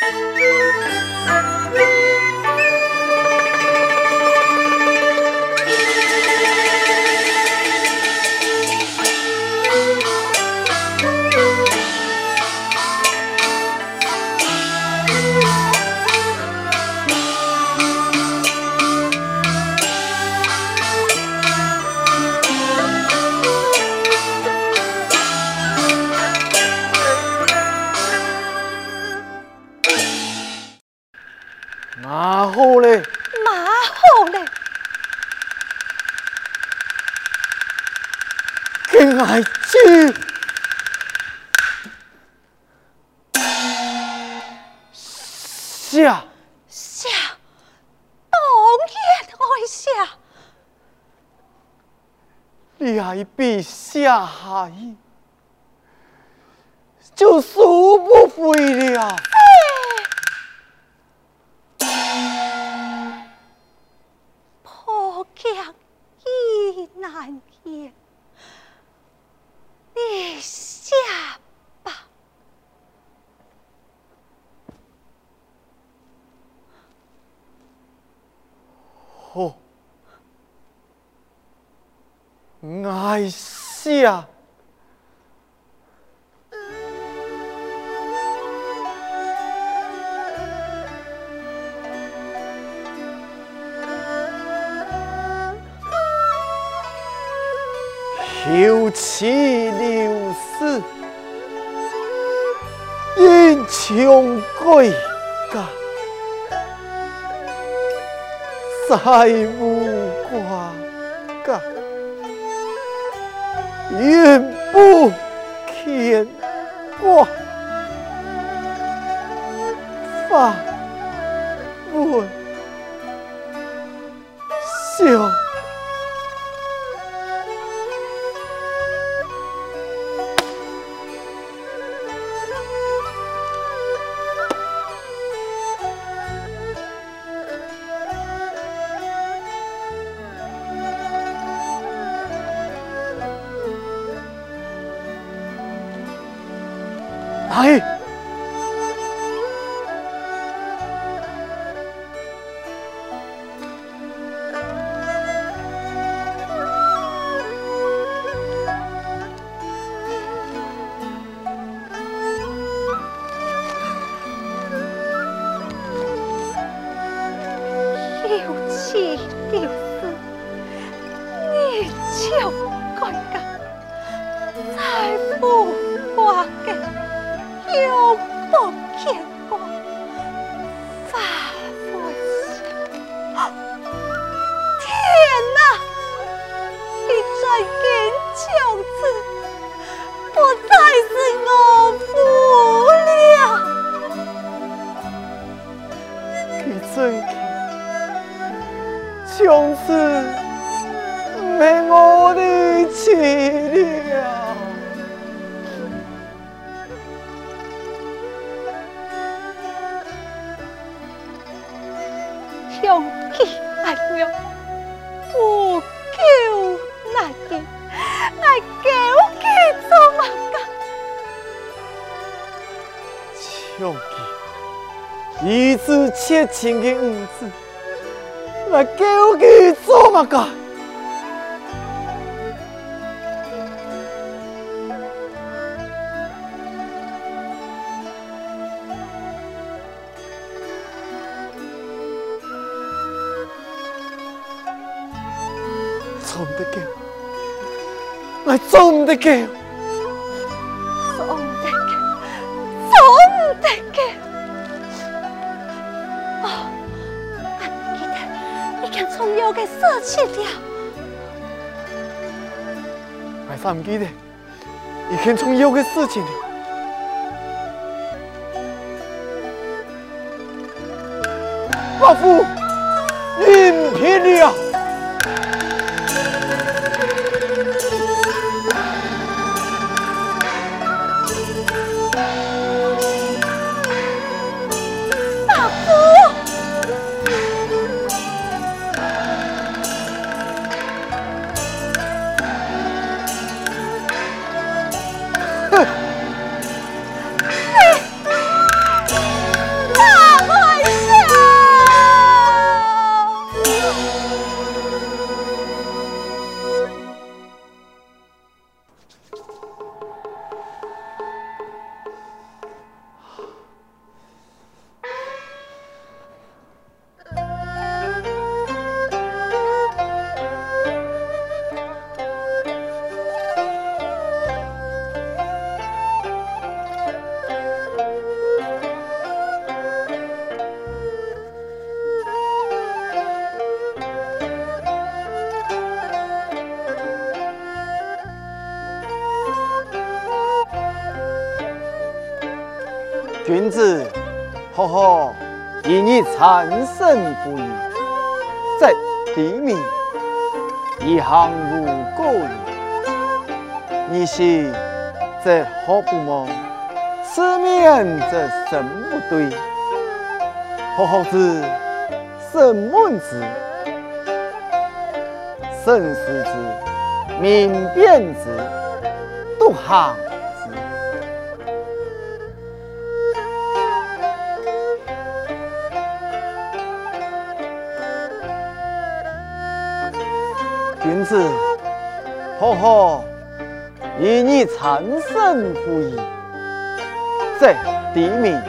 哪 你爱比下海，就死不回了。休戚留丝，英雄归家，再无瓜葛，愿不牵挂，发来，字切情的五字，来久见做乜干？做唔得嘅，我做唔得嘅，从腰嘅舍弃了。还是唔记得，已经从腰嘅舍弃了。老夫应聘了。君子，呵呵，以你产生不义，在地名，一行如过矣。你是则何不谋？此面则神不对，何后之？神问之，神视之，明辨之，独行。君子，呵呵，以你产生不义，这地名，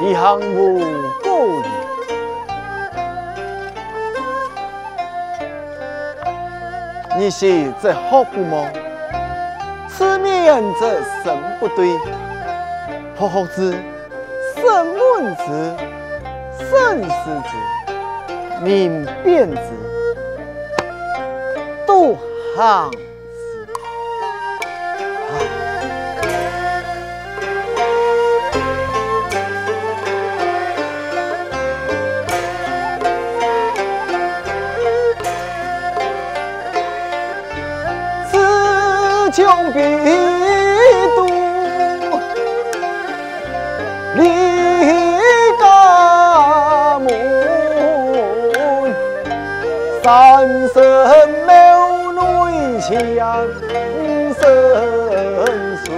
你行无过矣。你是这何不谋？此面则神不对，何后之？神问之，神视之，明辨之。独行之，此穷必独，离家门，三生。强生顺，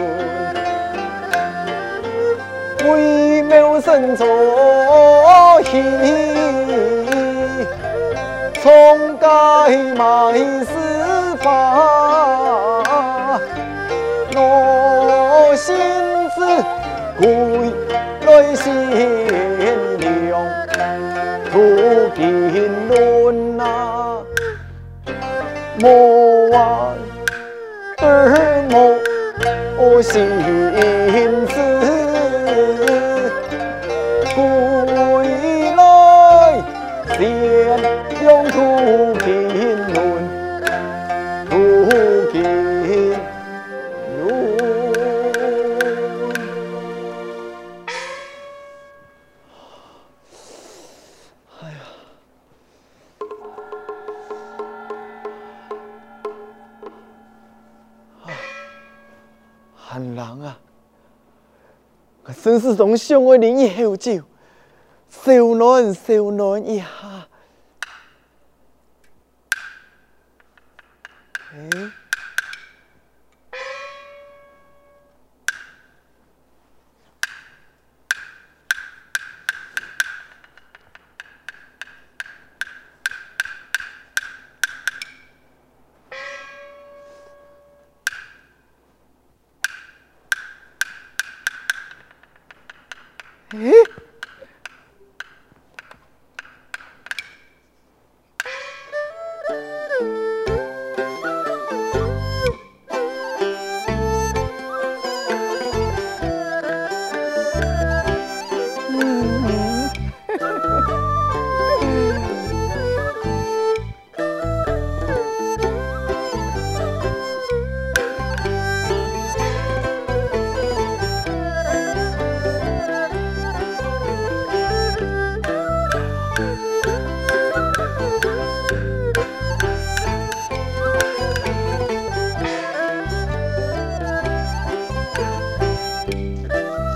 为谋生存，从该卖私法，我心子归来献良，图金轮啊，莫忘心真是从相爱饮一口酒，小暖小暖一下。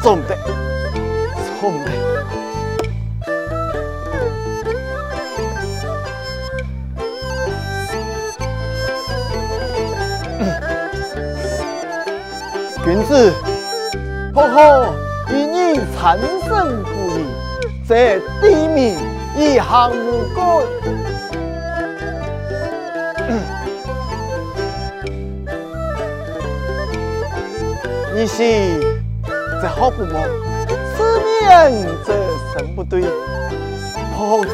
总得，总得。君子，呵呵，以你产生不义，这地名一行无过。你是。这好不谋？此面则神不对，何后之？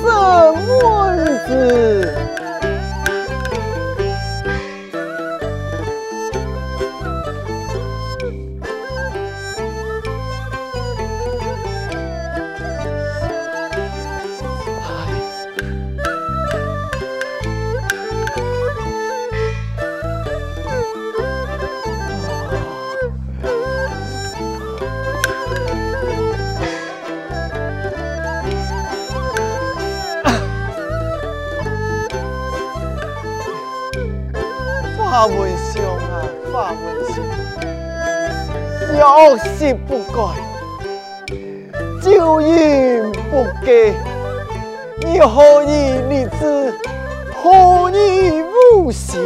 神问子。何以无心？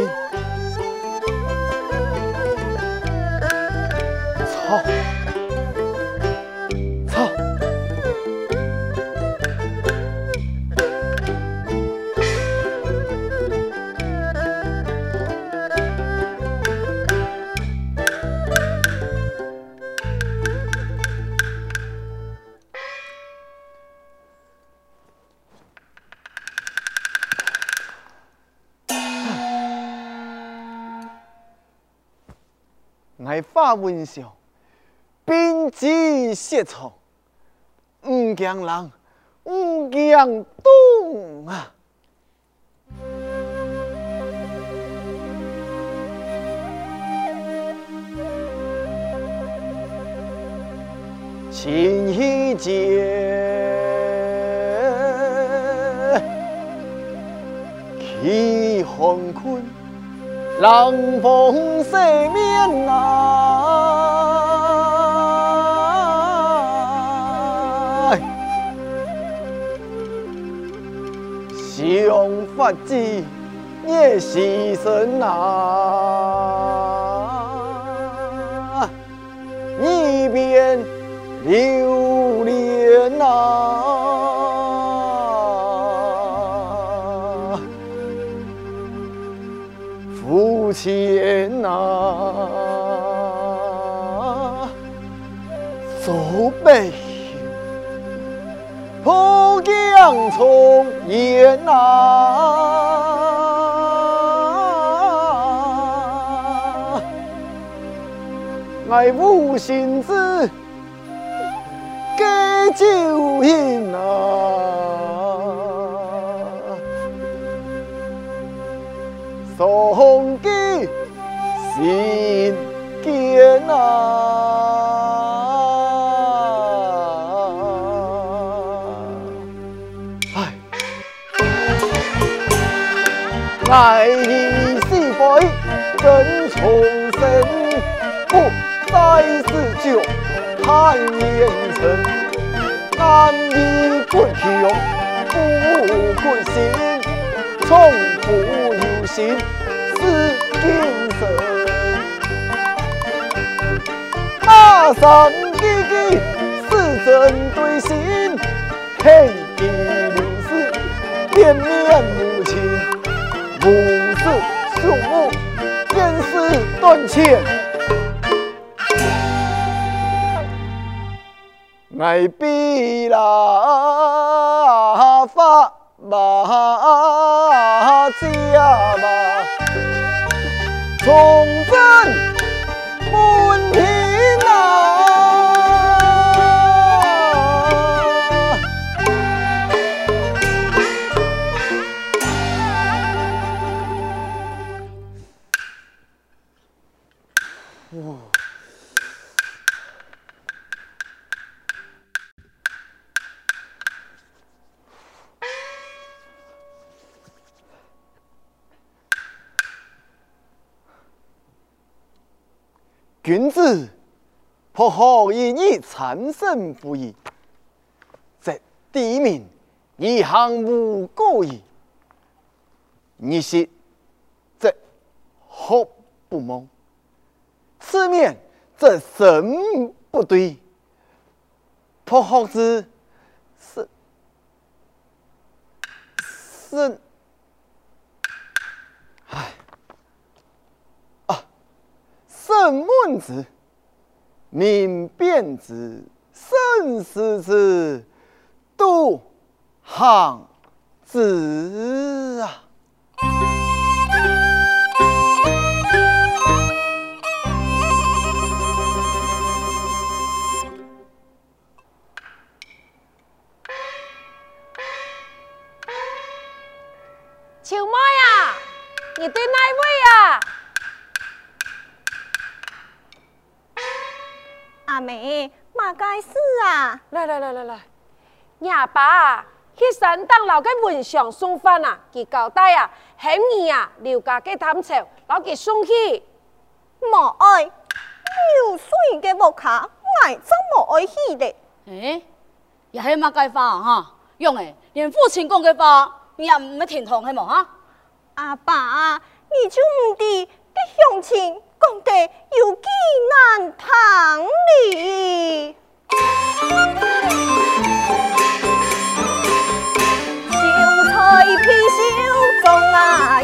文上，兵之写错，唔惊人，唔惊动啊！情意结，气红坤。冷风拂面来，发迹，也牺牲啊！一边流连呐！父亲啊，走北坡。江从严呐，爱无心子给酒饮呐。送给心间啊！爱你是非真重生，不再是酒看烟尘，难以归乡，不归心，从不由心。是精神，马上记记是针对心，黑地流失，变面无情，无视朽木，便是断切，爱比拉法马家嘛。君子不可以以参胜不义，则地名一行无故矣。你是则学不猛，此面则神不对。不学之是是。生问之，明辨之，慎思之，杜行子啊！啊！来来来来来，哑巴，去山东老家文祥送饭啊，给交代啊，喺你啊刘家嘅探巢，老给送去。莫爱，流水嘅木卡，爱真莫爱去的。诶，也系乜计法哈？用诶，连父亲讲嘅话，你也唔系听从系冇哈？阿爸，你就唔知嘅乡亲讲得有几难听哩。秀才披绣中啊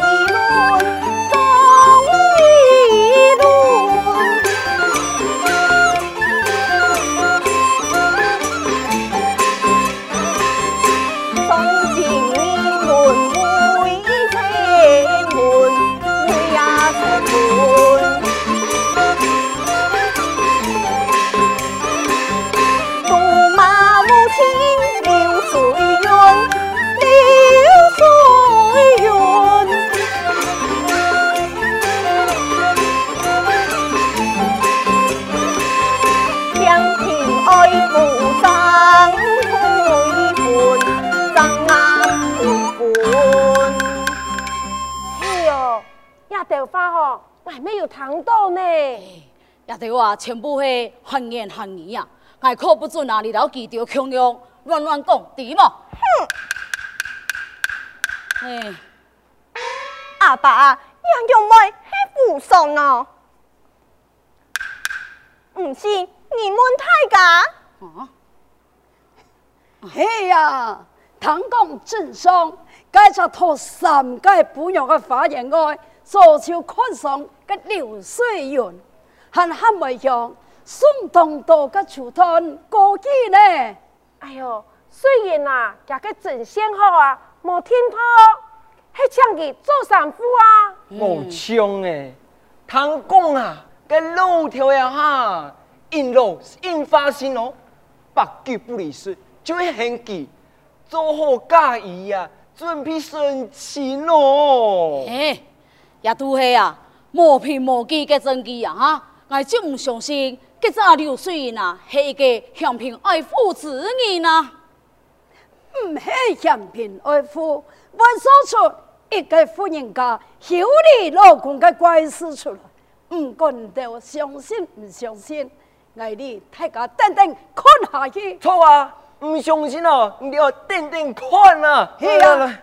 闲言闲语呀！我可不住哪里老记条强梁乱乱讲，对吗？哼！哎，阿爸，杨勇妹系无双呢？唔是你们太假。啊？嘿呀，唐公正双，该出头三届不用嘅发言外，做就看上。个流水云，还还未像送东道个出团过去呢。哎呦，虽然啊，这个真仙好啊，冇听破，还抢佢做三夫啊。冇抢诶，通讲啊，个路条呀哈，引路引发心哦，百句不离实，就会很记，做好嫁衣呀，准备升亲哦。哎，也都系啊。磨皮磨机嘅证据啊！哈，我就唔相信，这个流水云啊，系一个嫌贫爱富之人呢！唔系嫌贫爱富，我说出一个富人家修理老公嘅怪事出来，唔管到相信唔相信，我你大家等等看下去。错啊，唔相信哦，你要等等看啊！系啊。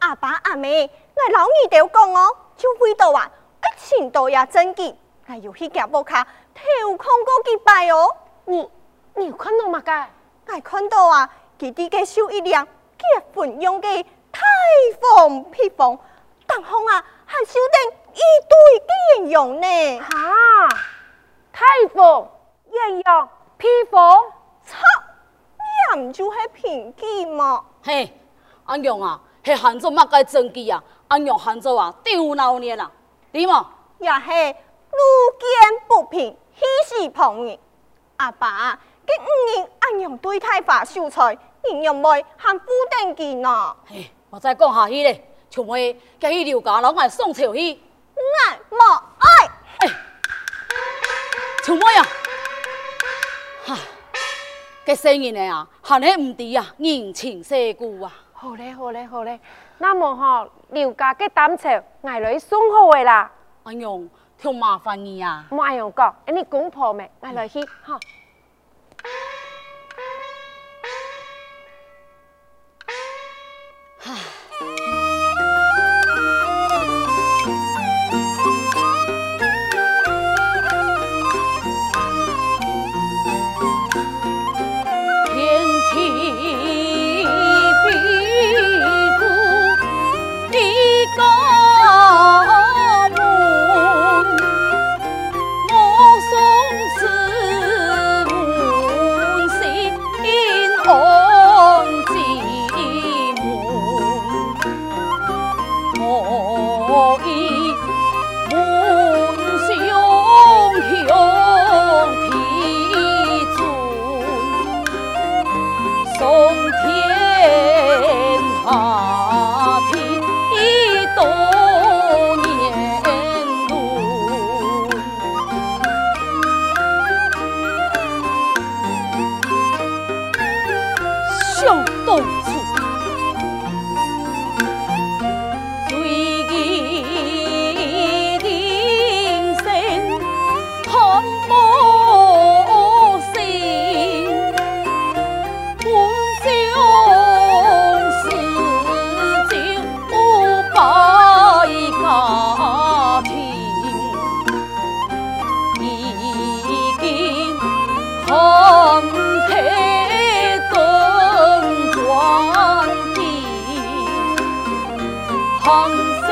阿爸阿妹，我老二都讲哦，就会到啊，一千多也真嘅，我要去夹布卡，偷看过几摆哦。你你有看到吗？噶，我看到啊，佢哋嘅收一辆结婚用嘅太凤披风，当空啊，还收定一堆嘅人用呢。哈，太凤人用披风，操，你唔就系平记嘛？嘿，阿勇啊。系喊做乜嘅证据啊？俺用杭州啊，丢老年啦，对吗？也系路见不平，喜事碰人。阿爸，今五年俺用对太法秀才，你用妹喊不登记呢？嘿，我再讲下去咧，除非佢去刘家老外送潮去，爱莫爱。哎，除非啊，哈，嘅声音啊，喊得唔低啊，人情世故啊。好嘞，好嘞，好嘞。那么哈，刘家嘅担朝，挨来送好嘅啦。哎呦，挺麻烦你啊。莫哎呦讲，你公婆咩？挨来去，哈。冬天好来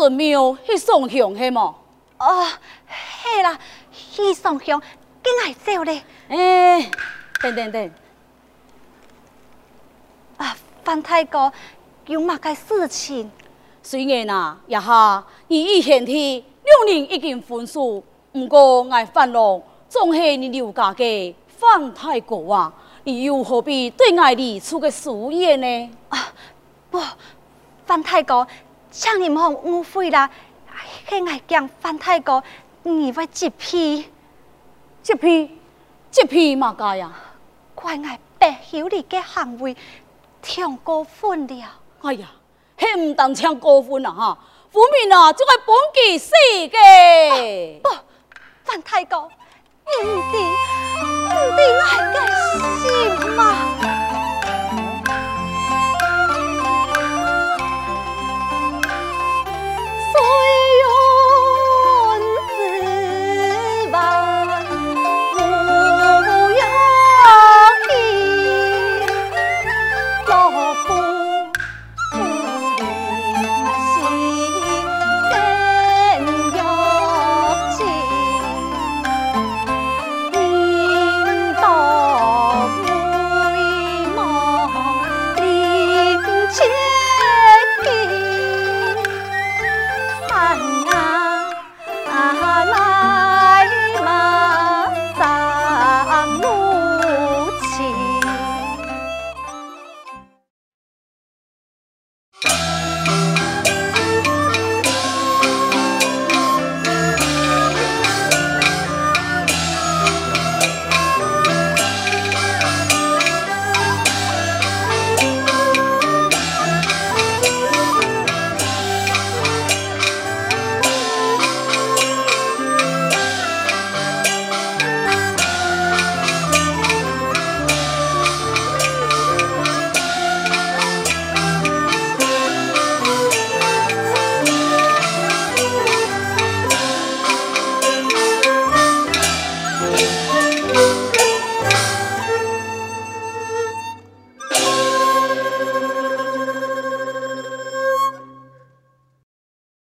神庙去送香系么？哦，系啦，去送香，跟来走咧。哎，等等等，啊，范太公，有嘛个事情？虽然啊，一下你以前的两人已经分手。不过，我范龙总是你刘家嘅范太公啊，你又何必对我哋出个书言呢？啊，不，范太公，请你莫误会啦，系我讲范太公，你会接批，接批，接批嘛家呀？怪我白晓你嘅行为太过分了。哎呀，迄唔当唱过分啊哈，府民啊，就系本记死嘅。不。范太公，你唔知唔知我嘅心吗？